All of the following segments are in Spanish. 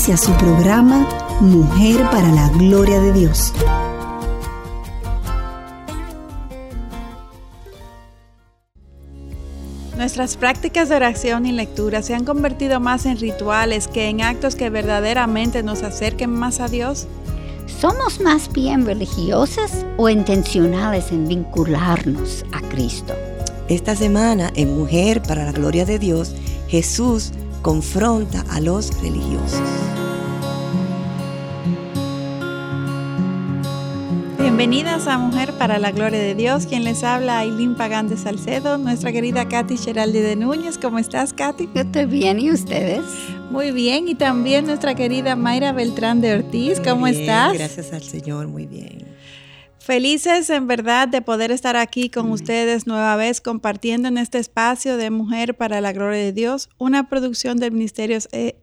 Inicia su programa Mujer para la Gloria de Dios. Nuestras prácticas de oración y lectura se han convertido más en rituales que en actos que verdaderamente nos acerquen más a Dios. ¿Somos más bien religiosas o intencionales en vincularnos a Cristo? Esta semana en Mujer para la Gloria de Dios, Jesús confronta a los religiosos. Bienvenidas a Mujer para la Gloria de Dios. Quien les habla, Aileen Pagán de Salcedo, nuestra querida Katy Geraldi de Núñez. ¿Cómo estás, Katy? Yo estoy bien, ¿y ustedes? Muy bien, y también nuestra querida Mayra Beltrán de Ortiz. ¿Cómo estás? Gracias al Señor, muy bien. Felices en verdad de poder estar aquí con ustedes nueva vez compartiendo en este espacio de Mujer para la Gloria de Dios, una producción del Ministerio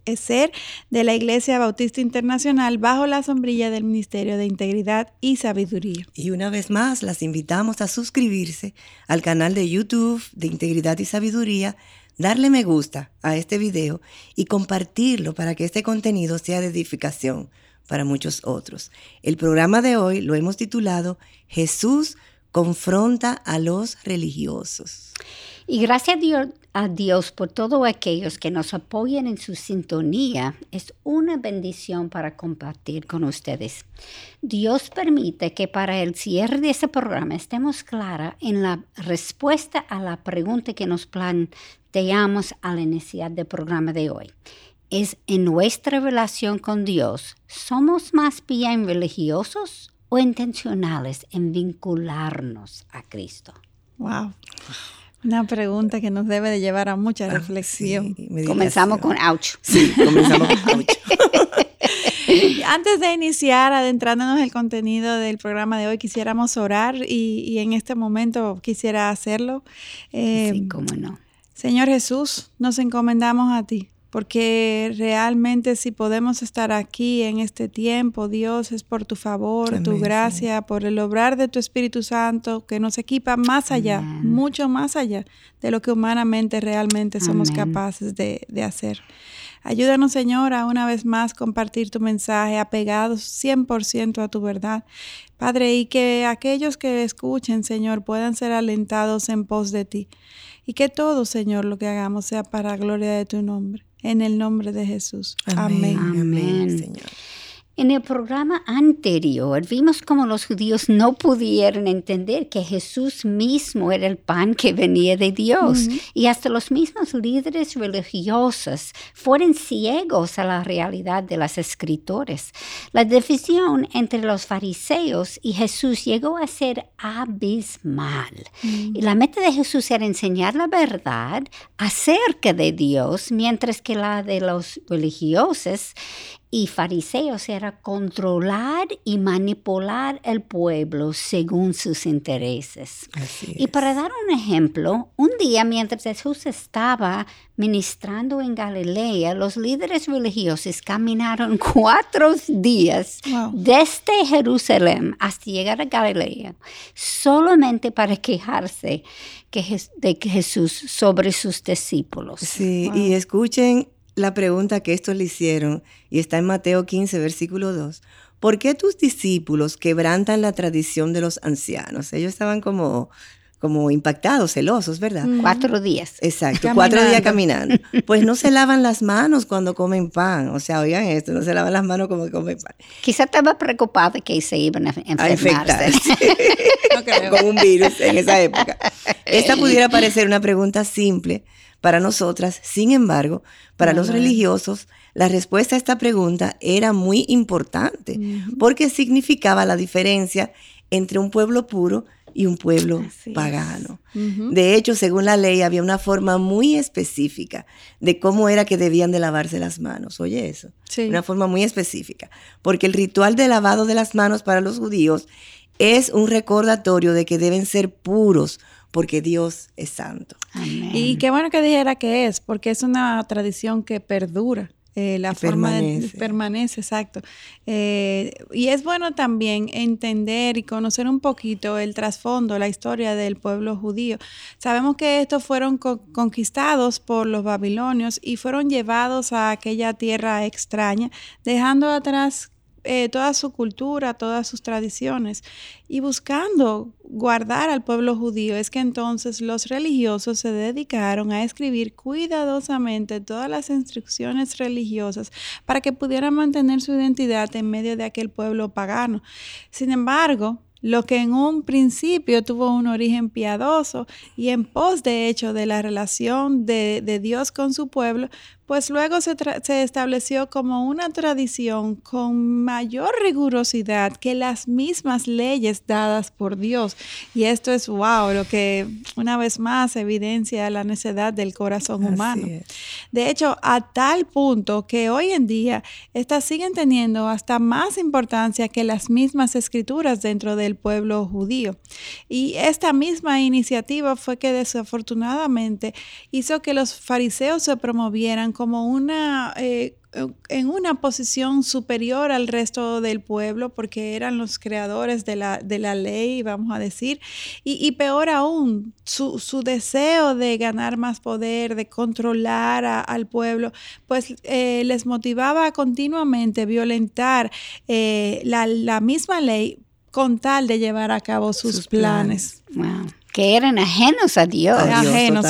ESER de la Iglesia Bautista Internacional bajo la sombrilla del Ministerio de Integridad y Sabiduría. Y una vez más las invitamos a suscribirse al canal de YouTube de Integridad y Sabiduría, darle me gusta a este video y compartirlo para que este contenido sea de edificación para muchos otros. El programa de hoy lo hemos titulado Jesús confronta a los religiosos. Y gracias a Dios, por todos aquellos que nos apoyan en su sintonía. Es una bendición para compartir con ustedes. Dios permite que para el cierre de este programa estemos clara en la respuesta a la pregunta que nos planteamos al iniciar del programa de hoy es en nuestra relación con Dios, ¿somos más bien religiosos o intencionales en vincularnos a Cristo? Wow. Una pregunta que nos debe de llevar a mucha ah, reflexión. comenzamos con ouch. Sí, comenzamos con ouch. Antes de iniciar adentrándonos en el contenido del programa de hoy, quisiéramos orar y, en este momento quisiera hacerlo. sí, eh, cómo no. Señor Jesús, nos encomendamos a ti porque realmente si podemos estar aquí en este tiempo, Dios, es por tu favor, tu gracia, por el obrar de tu Espíritu Santo que nos equipa más allá, mucho más allá de lo que humanamente realmente somos capaces de, de, hacer. Ayúdanos, Señor, a una vez más compartir tu mensaje apegados 100% a tu verdad. Padre, y que aquellos que escuchen, Señor, puedan ser alentados en pos de ti. Y que todo, Señor, lo que hagamos sea para gloria de tu nombre. En el nombre de Jesús. Amén. Amén. Señor. En el programa anterior vimos cómo los judíos no pudieron entender que Jesús mismo era el pan que venía de Dios y hasta los mismos líderes religiosos fueron ciegos a la realidad de las escritores. La división entre los fariseos y Jesús llegó a ser abismal. Y la meta de Jesús era enseñar la verdad acerca de Dios, mientras que la de los religiosos y fariseos era controlar y manipular el pueblo según sus intereses. y para dar un ejemplo, un día mientras Jesús estaba ministrando en Galilea, los líderes religiosos caminaron cuatro días desde Jerusalén hasta llegar a Galilea, solamente para quejarse de Jesús sobre sus discípulos. Sí, y escuchen la pregunta que estos le hicieron, y está en Mateo 15, versículo 2. ¿Por qué tus discípulos quebrantan la tradición de los ancianos? Ellos estaban como, como impactados, celosos, ¿verdad? Cuatro días. Exacto, cuatro días caminando. Pues no se lavan las manos cuando comen pan. O sea, oigan esto, no se lavan las manos cuando comen pan. Quizá estaba preocupada que se iban a enfermarse. Con un virus en esa época. Esta pudiera parecer una pregunta simple, para nosotras. Sin embargo, para los religiosos, la respuesta a esta pregunta era muy importante porque significaba la diferencia entre un pueblo puro y un pueblo pagano. De hecho, según la ley, había una forma muy específica de cómo era que debían de lavarse las manos. Oye eso. Una forma muy específica. Porque el ritual de lavado de las manos para los judíos es un recordatorio de que deben ser puros porque Dios es santo. Y qué bueno que dijera que es, porque es una tradición que perdura. Eh, la forma permanece. permanece, exacto. Eh, y es bueno también entender y conocer un poquito el trasfondo, la historia del pueblo judío. Sabemos que estos fueron conquistados por los babilonios y fueron llevados a aquella tierra extraña, dejando atrás eh, toda su cultura, todas sus tradiciones y buscando guardar al pueblo judío, es que entonces los religiosos se dedicaron a escribir cuidadosamente todas las instrucciones religiosas para que pudieran mantener su identidad en medio de aquel pueblo pagano. Sin embargo, lo que en un principio tuvo un origen piadoso y en pos de hecho de la relación de, de Dios con su pueblo, pues luego se, estableció como una tradición con mayor rigurosidad que las mismas leyes dadas por Dios. Y esto es, wow, lo que una vez más evidencia la necedad del corazón humano. De hecho, a tal punto que hoy en día estas siguen teniendo hasta más importancia que las mismas escrituras dentro del pueblo judío. Y esta misma iniciativa fue que desafortunadamente hizo que los fariseos se promovieran como una, eh, en una posición superior al resto del pueblo, porque eran los creadores de la, de la ley, vamos a decir, y, peor aún, su, su, deseo de ganar más poder, de controlar al pueblo, pues eh, les motivaba a continuamente violentar eh, la, la, misma ley con tal de llevar a cabo sus, planes que eran ajenos a Dios,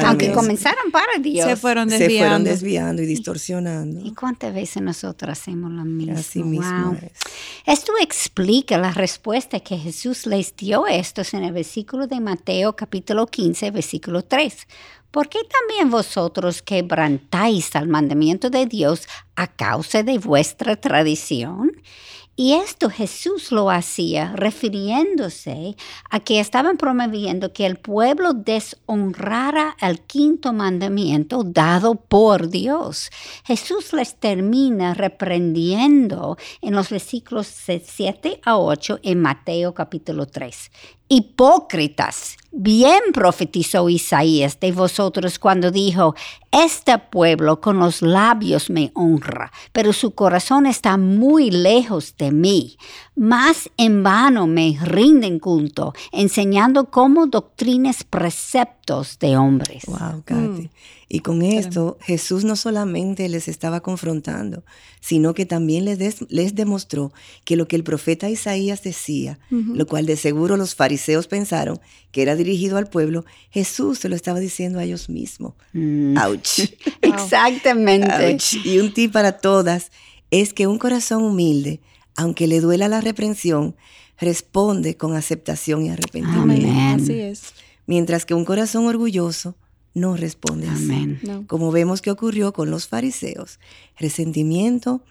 aunque comenzaron para Dios. Se fueron desviando. Se fueron desviando y distorsionando. ¿Y cuántas veces nosotros hacemos lo mismo? Esto explica la respuesta que Jesús les dio a estos en el versículo de Mateo capítulo 15, versículo 3. ¿Por qué también vosotros quebrantáis al mandamiento de Dios a causa de vuestra tradición? Y esto Jesús lo hacía refiriéndose a que estaban promoviendo que el pueblo deshonrara el quinto mandamiento dado por Dios. Jesús les termina reprendiendo en los versículos 7 a 8 en Mateo capítulo 3. Hipócritas, bien profetizó Isaías de vosotros cuando dijo, este pueblo con los labios me honra, pero su corazón está muy lejos de mí. Más en vano me rinden culto, enseñando como doctrinas preceptos de hombres. Wow, Katy. Y con esto Jesús no solamente les estaba confrontando, sino que también les, les demostró que lo que el profeta Isaías decía, lo cual de seguro los fariseos pensaron que era dirigido al pueblo, Jesús se lo estaba diciendo a ellos mismos. Mm. ¡Auch! Exactamente. Y un tip para todas es que un corazón humilde, aunque le duela la reprensión, responde con aceptación y arrepentimiento. Así es. Mientras que un corazón orgulloso no responde así. Como vemos que ocurrió con los fariseos. Resentimiento,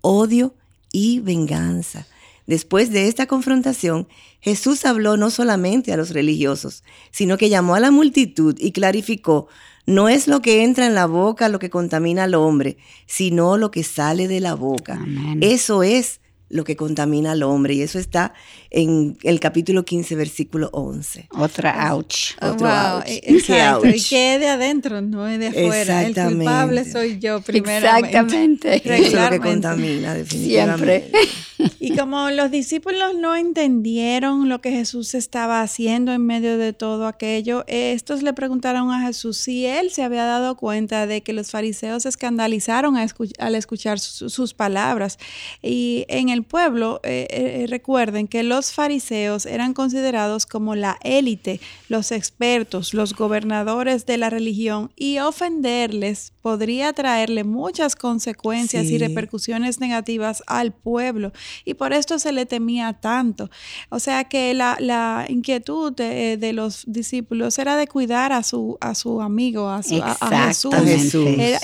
odio y venganza. Después de esta confrontación, Jesús habló no solamente a los religiosos, sino que llamó a la multitud y clarificó, no es lo que entra en la boca lo que contamina al hombre, sino lo que sale de la boca. Eso es lo que contamina al hombre. Y eso está en el capítulo 15, versículo 11. Otra ouch. Otro wow. ouch. Exacto. Y que de adentro, no es de afuera. El culpable soy yo primero. Exactamente. Eso es lo que contamina, definitivamente. Siempre. Y como los discípulos no entendieron lo que Jesús estaba haciendo en medio de todo aquello, estos le preguntaron a Jesús si él se había dado cuenta de que los fariseos se escandalizaron al escuchar sus palabras. Y en el pueblo, eh, eh, recuerden que los fariseos eran considerados como la élite, los expertos, los gobernadores de la religión y ofenderles podría traerle muchas consecuencias y repercusiones negativas al pueblo y por esto se le temía tanto. O sea que la, inquietud de, los discípulos era de cuidar a su, a su amigo, a, Jesús.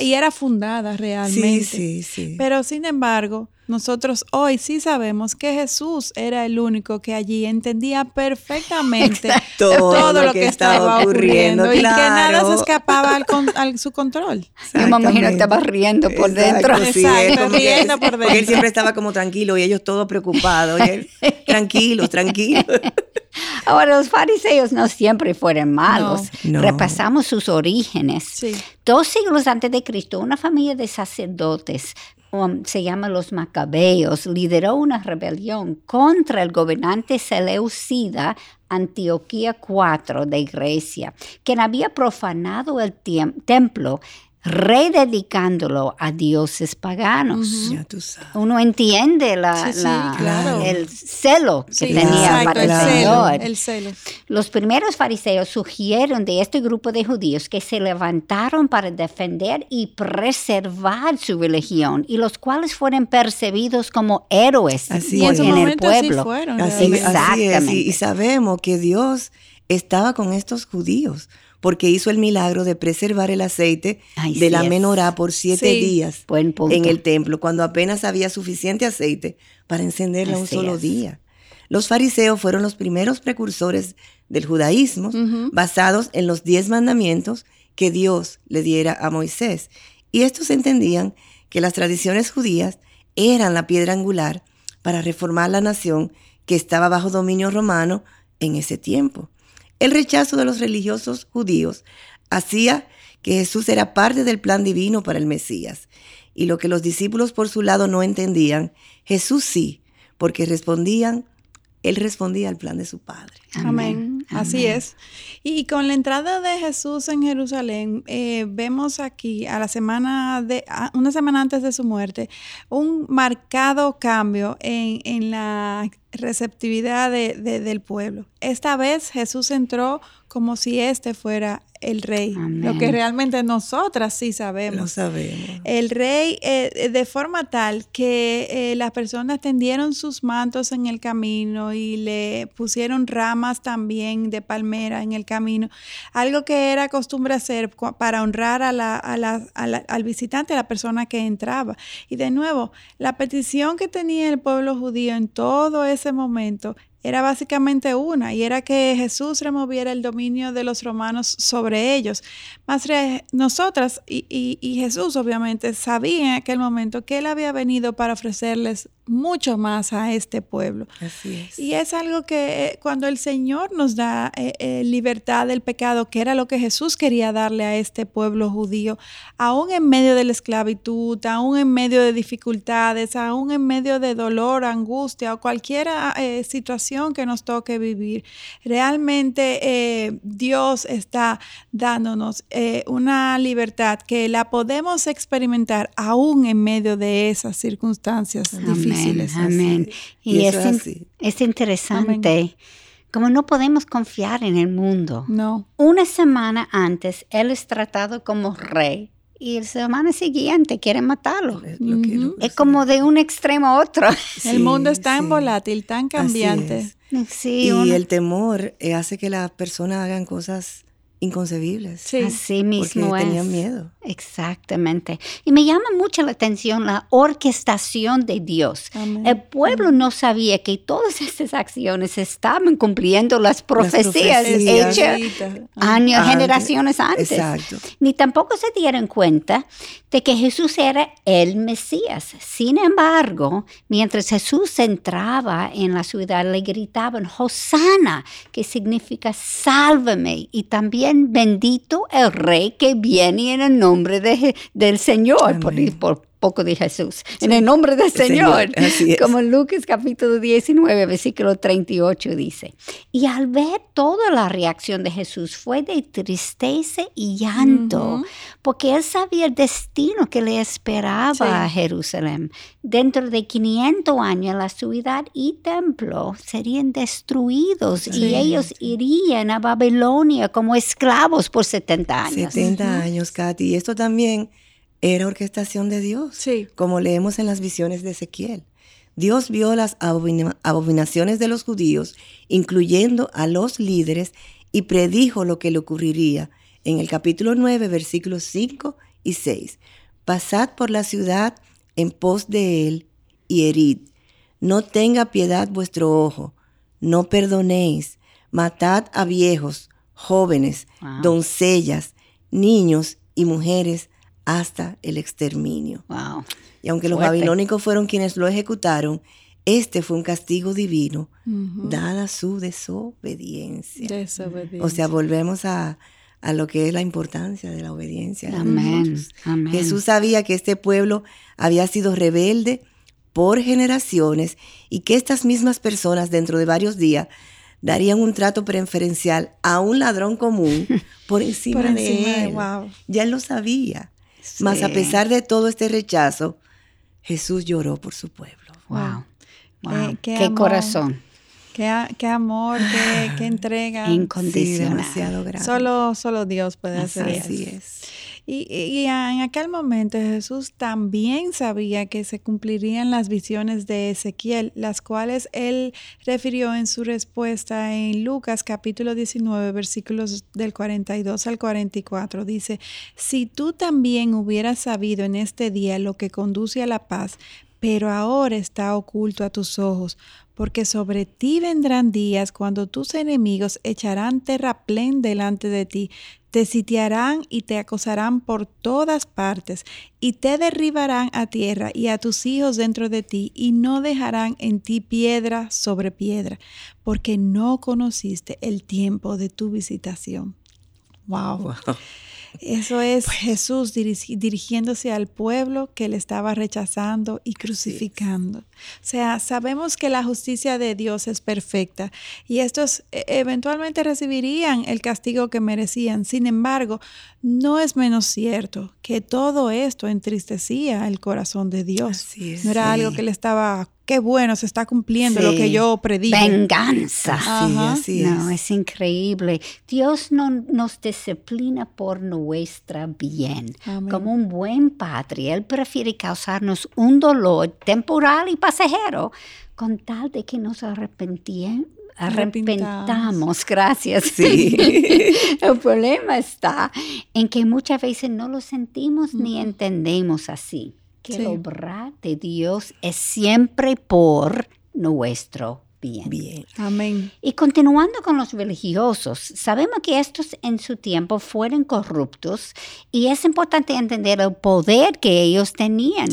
y era fundada realmente. Pero sin embargo, nosotros hoy sí sabemos que Jesús era el único que allí entendía perfectamente todo, lo que, estaba ocurriendo, y que nada se escapaba al, su control. Yo me imagino estaba riendo por dentro. Exacto, riendo por dentro. Porque él siempre estaba como tranquilo y ellos todos preocupados. Y él, tranquilos, tranquilos. Ahora, los fariseos no siempre fueron malos. Repasamos sus orígenes. Dos siglos antes de Cristo, una familia de sacerdotes Um, se llama los Macabeos, lideró una rebelión contra el gobernante Seleucida Antioquía IV de Grecia, quien había profanado el templo rededicándolo a dioses paganos. Uno entiende la, el celo que tenía para el Señor. Los primeros fariseos sugirieron de este grupo de judíos que se levantaron para defender y preservar su religión y los cuales fueron percibidos como héroes así en, el pueblo. Así, Exactamente. y sabemos que Dios estaba con estos judíos porque hizo el milagro de preservar el aceite de la menorá por siete días en el templo, cuando apenas había suficiente aceite para encenderla un solo día. Los fariseos fueron los primeros precursores del judaísmo, basados en los diez mandamientos que Dios le diera a Moisés. Y estos entendían que las tradiciones judías eran la piedra angular para reformar la nación que estaba bajo dominio romano en ese tiempo. El rechazo de los religiosos judíos hacía que Jesús era parte del plan divino para el Mesías. Y lo que los discípulos por su lado no entendían, Jesús sí, porque respondían, él respondía al plan de su Padre. Amén. Así es. Y con la entrada de Jesús en Jerusalén, eh, vemos aquí a la semana de, una semana antes de su muerte, un marcado cambio en, en la receptividad del pueblo. Esta vez Jesús entró como si este fuera el rey, lo que realmente nosotras sí sabemos. Lo sabemos. El rey eh, de forma tal que eh, las personas tendieron sus mantos en el camino y le pusieron ramas también de palmera en el camino, algo que era costumbre hacer para honrar a la, al visitante, a la persona que entraba. Y de nuevo, la petición que tenía el pueblo judío en todo ese momento era básicamente una, y era que Jesús removiera el dominio de los romanos sobre ellos. Más nosotras y, y, Jesús obviamente sabía en aquel momento que Él había venido para ofrecerles mucho más a este pueblo. Así es. Y es algo que eh, cuando el Señor nos da eh, eh, libertad del pecado, que era lo que Jesús quería darle a este pueblo judío, aún en medio de la esclavitud, aún en medio de dificultades, aún en medio de dolor, angustia o cualquier situación que nos toque vivir, realmente Dios está dándonos una libertad que la podemos experimentar aún en medio de esas circunstancias difíciles. Amén. Y, es, interesante. Como no podemos confiar en el mundo. No. Una semana antes, él es tratado como rey y la semana siguiente quieren matarlo. Es, como de un extremo a otro. el mundo es tan volátil, tan cambiante. y el temor eh, hace que las personas hagan cosas inconcebibles. Sí. Así mismo porque tenían miedo. Exactamente. Y me llama mucho la atención la orquestación de Dios. El pueblo no sabía que todas estas acciones estaban cumpliendo las profecías, hechas años, generaciones antes. Exacto. Ni tampoco se dieron cuenta de que Jesús era el Mesías. Sin embargo, mientras Jesús entraba en la ciudad, le gritaban, Hosanna, que significa sálvame, y también bendito el rey que viene en el nombre de, del Señor, por, por, poco de Jesús, en el nombre del Señor, como Lucas capítulo 19, versículo 38 dice. Y al ver toda la reacción de Jesús fue de tristeza y llanto, porque él sabía el destino que le esperaba a Jerusalén. Dentro de 500 años la ciudad y templo serían destruidos y ellos irían a Babilonia como esclavos por 70 años. 70 años, Katy. Y esto también era orquestación de Dios, sí. como leemos en las visiones de Ezequiel. Dios vio las abominaciones de los judíos, incluyendo a los líderes, y predijo lo que le ocurriría en el capítulo 9, versículos 5 y 6. Pasad por la ciudad en pos de él y herid. No tenga piedad vuestro ojo, no perdonéis, matad a viejos, jóvenes, doncellas, niños y mujeres hasta el exterminio. Y aunque los babilónicos fueron quienes lo ejecutaron, este fue un castigo divino, dada su desobediencia. O sea, volvemos a, lo que es la importancia de la obediencia. Amén. Jesús sabía que este pueblo había sido rebelde por generaciones y que estas mismas personas dentro de varios días darían un trato preferencial a un ladrón común por encima, de él. Ya él lo sabía. Mas a pesar de todo este rechazo, Jesús lloró por su pueblo. Wow. Qué, corazón. Qué, amor, qué, entrega. Incondicional. Solo, solo Dios puede hacer eso. Así es. Y, en aquel momento Jesús también sabía que se cumplirían las visiones de Ezequiel, las cuales él refirió en su respuesta en Lucas capítulo 19, versículos del 42 al 44. Dice, si tú también hubieras sabido en este día lo que conduce a la paz, pero ahora está oculto a tus ojos, porque sobre ti vendrán días cuando tus enemigos echarán terraplén delante de ti, te sitiarán y te acosarán por todas partes, y te derribarán a tierra y a tus hijos dentro de ti, y no dejarán en ti piedra sobre piedra, porque no conociste el tiempo de tu visitación. wow. wow. Eso es pues. Jesús dirigiéndose al pueblo que le estaba rechazando y crucificando. O sea, sabemos que la justicia de Dios es perfecta y estos e, eventualmente recibirían el castigo que merecían. Sin embargo, no es menos cierto que todo esto entristecía el corazón de Dios. no era algo que le estaba qué bueno, se está cumpliendo lo que yo predije. Venganza. Sí, no, es. increíble. Dios no nos disciplina por nuestra bien. Como un buen padre, Él prefiere causarnos un dolor temporal y pasajero con tal de que nos arrepentamos arrepentamos, gracias. Sí. El problema está en que muchas veces no lo sentimos ni entendemos así que el obrar de Dios es siempre por nuestro bien. bien. Amén. Y continuando con los religiosos, sabemos que estos en su tiempo fueron corruptos y es importante entender el poder que ellos tenían.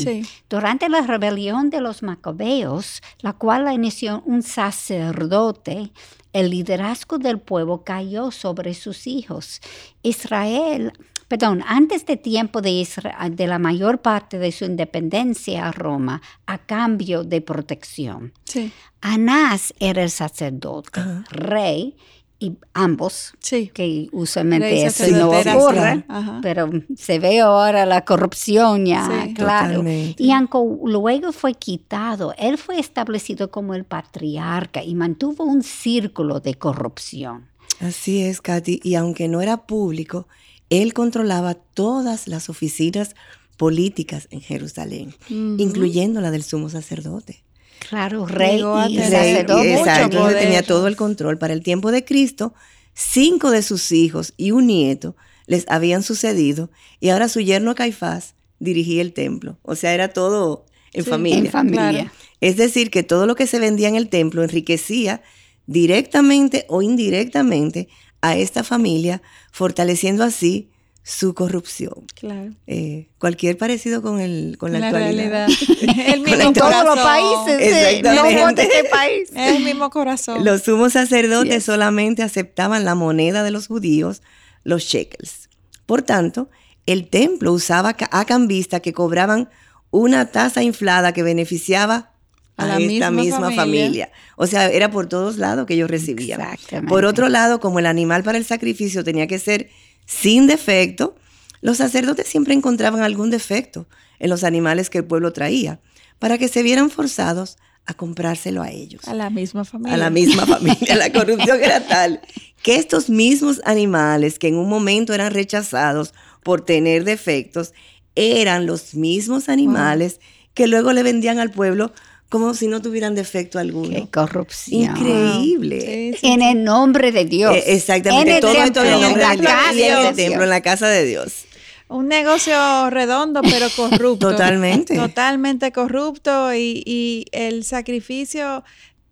Durante la rebelión de los macabeos, la cual inició un sacerdote, el liderazgo del pueblo cayó sobre sus hijos. Israel perdón, antes de tiempo de, Israel, de la mayor parte de su independencia a Roma, a cambio de protección. Sí. Anás era el sacerdote, rey, y ambos, sí. que usualmente eso no ocurre, pero se ve ahora la corrupción ya, claro. Y aunque luego fue quitado, él fue establecido como el patriarca y mantuvo un círculo de corrupción. Así es, Katy, y aunque no era público, él controlaba todas las oficinas políticas en Jerusalén, incluyendo la del sumo sacerdote. Claro, rey y sacerdote. Exacto, tenía todo el control. Para el tiempo de Cristo, cinco de sus hijos y un nieto les habían sucedido y ahora su yerno Caifás dirigía el templo. O sea, era todo en familia. En familia. Es decir, que todo lo que se vendía en el templo enriquecía directamente o indirectamente a esta familia, fortaleciendo así su corrupción. Claro. Eh, cualquier parecido con, el, con la, actualidad. el mismo en todos los países. Exactamente. este país. Es el mismo corazón. Los sumos sacerdotes solamente aceptaban la moneda de los judíos, los shekels. Por tanto, el templo usaba a cambistas que cobraban una tasa inflada que beneficiaba a, esta misma, familia. O sea, era por todos lados que ellos recibían. Por otro lado, como el animal para el sacrificio tenía que ser sin defecto, los sacerdotes siempre encontraban algún defecto en los animales que el pueblo traía, para que se vieran forzados a comprárselo a ellos. A la misma familia. A la misma familia. la corrupción era tal que estos mismos animales que en un momento eran rechazados por tener defectos, eran los mismos animales que luego le vendían al pueblo como si no tuvieran defecto alguno. Qué corrupción. Increíble. en el nombre de Dios. Eh, exactamente. todo esto en el nombre de Dios. Y en el templo, en la casa de Dios. Un negocio redondo, pero corrupto. Totalmente. Totalmente corrupto y, y el sacrificio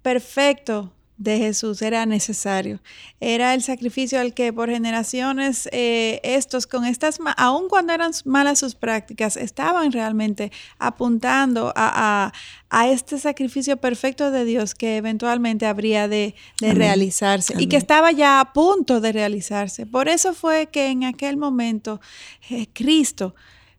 perfecto de Jesús era necesario. Era el sacrificio al que por generaciones eh, estos, con estas, aun cuando eran malas sus prácticas, estaban realmente apuntando a, este sacrificio perfecto de Dios que eventualmente habría de, realizarse y que estaba ya a punto de realizarse. Por eso fue que en aquel momento eh, Cristo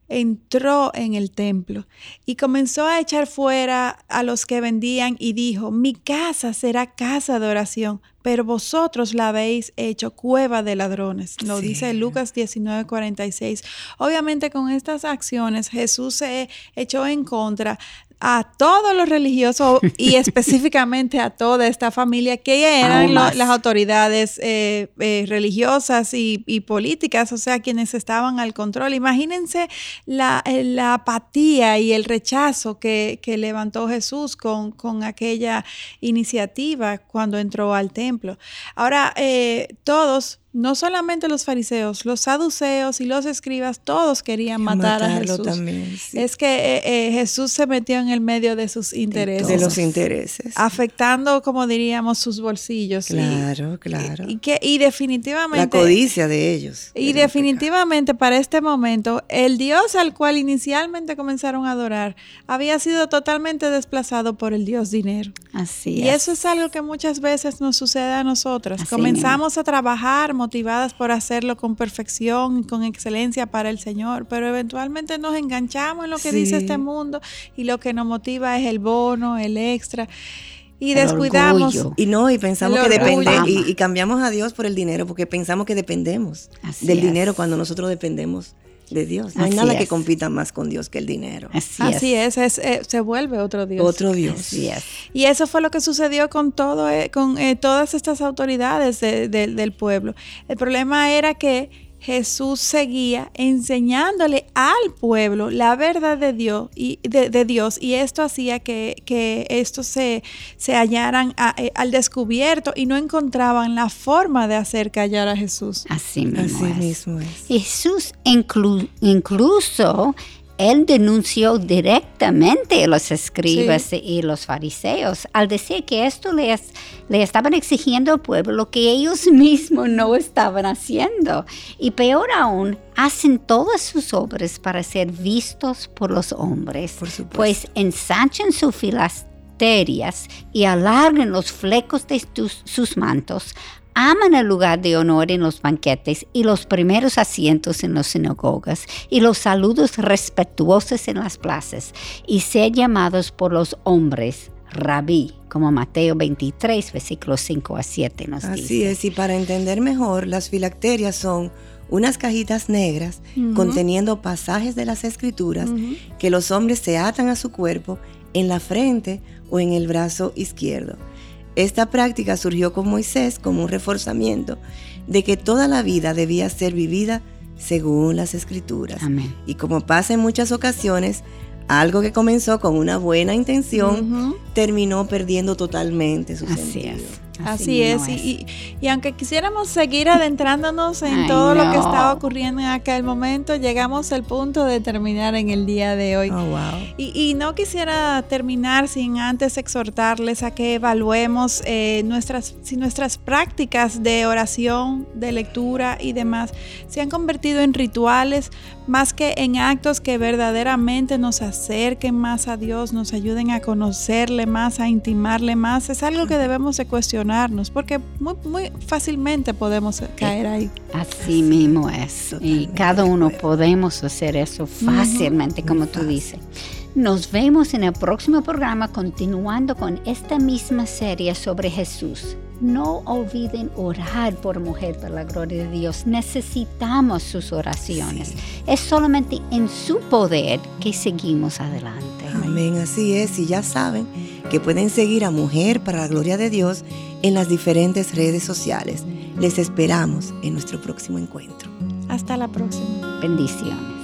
entró en el templo y comenzó a echar fuera a los que vendían y dijo, mi casa será casa de oración, pero vosotros la habéis hecho cueva de ladrones. Lo dice Lucas 19:46. Obviamente con estas acciones Jesús se echó en contra a todos los religiosos y específicamente a toda esta familia que eran las autoridades eh, eh, religiosas y, políticas, o sea, quienes estaban al control. Imagínense la, eh, la apatía y el rechazo que, que levantó Jesús con, con, aquella iniciativa cuando entró al templo. Ahora, todos no solamente los fariseos, los saduceos y los escribas, todos querían matar a Jesús. También, Es que eh, eh, Jesús se metió en el medio de sus intereses. De los intereses. Afectando, como diríamos, sus bolsillos. Claro, claro. Y, que, y definitivamente... La codicia de ellos. Y definitivamente para este momento, el Dios al cual inicialmente comenzaron a adorar había sido totalmente desplazado por el Dios dinero. Así y eso es algo que muchas veces nos sucede a nosotras. Comenzamos a trabajar motivadas por hacerlo con perfección y con excelencia para el Señor, pero eventualmente nos enganchamos en lo que dice este mundo y lo que nos motiva es el bono, el extra. Y descuidamos. Y no, y pensamos que depende, y, cambiamos a Dios por el dinero, porque pensamos que dependemos del dinero cuando nosotros dependemos de Dios. No hay nada que compita más con Dios que el dinero. Así, es, eh, se vuelve otro Dios. Otro Dios. Y eso fue lo que sucedió con todo, eh, con eh, todas estas autoridades del pueblo. El problema era que Jesús seguía enseñándole al pueblo la verdad de Dios y, de, Dios, y esto hacía que, que estos se, se hallaran eh, al descubierto y no encontraban la forma de hacer callar a Jesús. Así mismo, Mismo es. Jesús incluso él denunció directamente a los escribas y los fariseos al decir que esto les, le estaban exigiendo al pueblo lo que ellos mismos no estaban haciendo. Y peor aún, hacen todas sus obras para ser vistos por los hombres, pues ensanchan sus filasterias y alargan los flecos de sus mantos aman el lugar de honor en los banquetes y los primeros asientos en las sinagogas y los saludos respetuosos en las plazas y ser llamados por los hombres rabí, como Mateo 23, versículos 5 a 7 nos dice. Así es, y para entender mejor, las filacterias son unas cajitas negras conteniendo pasajes de las escrituras que los hombres se atan a su cuerpo en la frente o en el brazo izquierdo. Esta práctica surgió con Moisés como un reforzamiento de que toda la vida debía ser vivida según las escrituras. Y como pasa en muchas ocasiones, algo que comenzó con una buena intención terminó perdiendo totalmente su sentido. Así, es, Y, aunque quisiéramos seguir adentrándonos en todo lo que estaba ocurriendo en aquel momento, llegamos al punto de terminar en el día de hoy. Oh, y, no quisiera terminar sin antes exhortarles a que evaluemos eh, nuestras, si nuestras prácticas de oración, de lectura y demás se han convertido en rituales más que en actos que verdaderamente nos acerquen más a Dios, nos ayuden a conocerle más, a intimarle más. Es algo que debemos de cuestionar porque muy, muy fácilmente podemos caer ahí. Así mismo es. Y cada uno podemos hacer eso fácilmente, como tú dices. Nos vemos en el próximo programa continuando con esta misma serie sobre Jesús. No olviden orar por mujer por la gloria de Dios. Necesitamos sus oraciones. Es solamente en su poder que seguimos adelante. Amén, así es. Y ya saben que pueden seguir a Mujer para la Gloria de Dios en las diferentes redes sociales. Les esperamos en nuestro próximo encuentro. Hasta la próxima. Bendiciones.